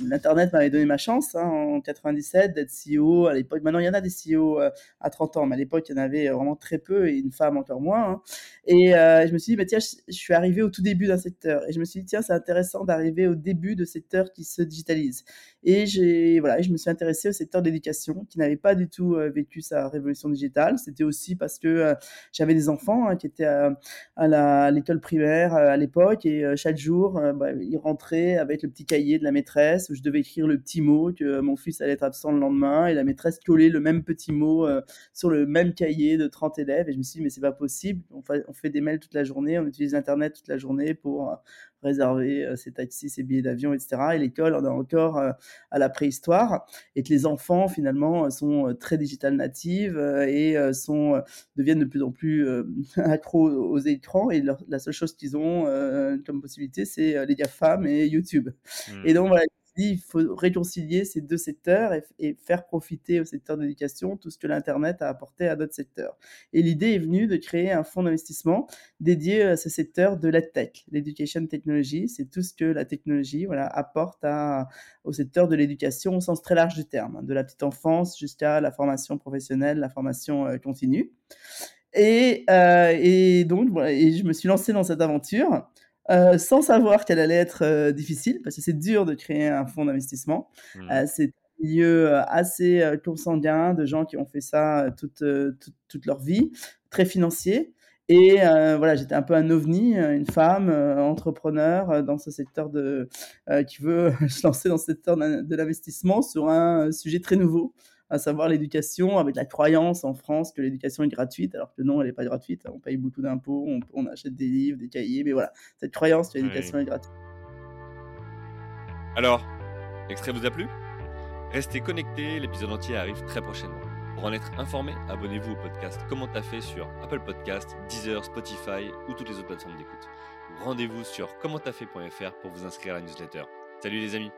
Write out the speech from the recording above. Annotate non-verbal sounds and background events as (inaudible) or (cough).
L'Internet m'avait donné ma chance hein, en 97 d'être CEO à l'époque. Maintenant, il y en a des CEO euh, à 30 ans, mais à l'époque, il y en avait vraiment très peu et une femme encore moins. Hein. Et euh, je me suis dit, bah, tiens, je, suis arrivé au tout début d'un secteur. Et je me suis dit, tiens, c'est intéressant d'arriver au début de secteur qui se digitalise. Et voilà, je me suis intéressé au secteur d'éducation qui n'avait pas du tout euh, vécu sa révolution digitale. C'était aussi parce que j'avais des enfants hein, qui étaient à, l'école primaire à l'époque et chaque jour, bah, ils rentraient avec le petit cahier de la maîtresse où je devais écrire le petit mot, que mon fils allait être absent le lendemain, et la maîtresse collait le même petit mot euh, sur le même cahier de 30 élèves. Et je me suis dit, mais c'est pas possible. On fait, on fait, des mails toute la journée, on utilise Internet toute la journée pour euh, réserver euh, ses taxis, ses billets d'avion, etc. Et l'école on est encore à la préhistoire. Et que les enfants, finalement, sont très digital natives et sont, deviennent de plus en plus (laughs) accros aux écrans. Et la seule chose qu'ils ont comme possibilité, c'est les GAFAM et YouTube. Et donc, voilà, il faut réconcilier ces deux secteurs et, faire profiter au secteur d'éducation tout ce que l'Internet a apporté à d'autres secteurs. Et l'idée est venue de créer un fonds d'investissement dédié à ce secteur de l'EdTech, l'Education Technology. C'est tout ce que la technologie voilà, apporte à, au secteur de l'éducation au sens très large du terme, hein, de la petite enfance jusqu'à la formation professionnelle, la formation euh, continue. Et, euh, et donc, et je me suis lancé dans cette aventure. Euh, sans savoir qu'elle allait être euh, difficile, parce que c'est dur de créer un fonds d'investissement. Mmh. Euh, c'est un milieu assez consanguin de gens qui ont fait ça toute, toute, leur vie, très financier. Et voilà, j'étais un peu un ovni, une femme entrepreneur dans ce secteur de, qui veut (laughs) se lancer dans ce secteur de l'investissement sur un sujet très nouveau à savoir l'éducation, avec la croyance en France que l'éducation est gratuite, alors que non, elle n'est pas gratuite. On paye beaucoup d'impôts, on, achète des livres, des cahiers, mais voilà, cette croyance que l'éducation est gratuite. Alors, l'extrait vous a plu? Restez connectés, l'épisode entier arrive très prochainement. Pour en être informé, abonnez-vous au podcast Comment t'as fait sur Apple Podcast, Deezer, Spotify ou toutes les autres plateformes d'écoute. Rendez-vous sur commenttafait.fr pour vous inscrire à la newsletter. Salut les amis